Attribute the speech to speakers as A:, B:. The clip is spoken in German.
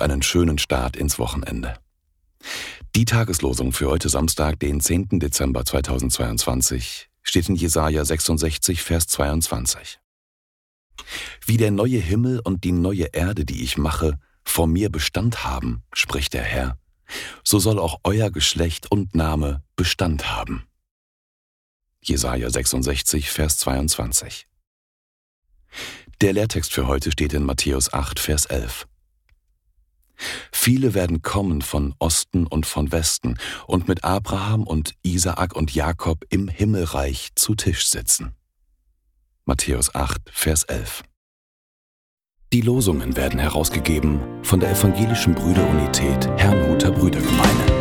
A: einen schönen Start ins Wochenende. Die Tageslosung für heute Samstag, den 10. Dezember 2022, steht in Jesaja 66, Vers 22. Wie der neue Himmel und die neue Erde, die ich mache, vor mir Bestand haben, spricht der Herr, so soll auch euer Geschlecht und Name Bestand haben. Jesaja 66, Vers 22. Der Lehrtext für heute steht in Matthäus 8, Vers 11. Viele werden kommen von Osten und von Westen und mit Abraham und Isaak und Jakob im Himmelreich zu Tisch sitzen. Matthäus 8, Vers 11. Die Losungen werden herausgegeben von der Evangelischen Brüderunität Herrnhuter Brüdergemeine.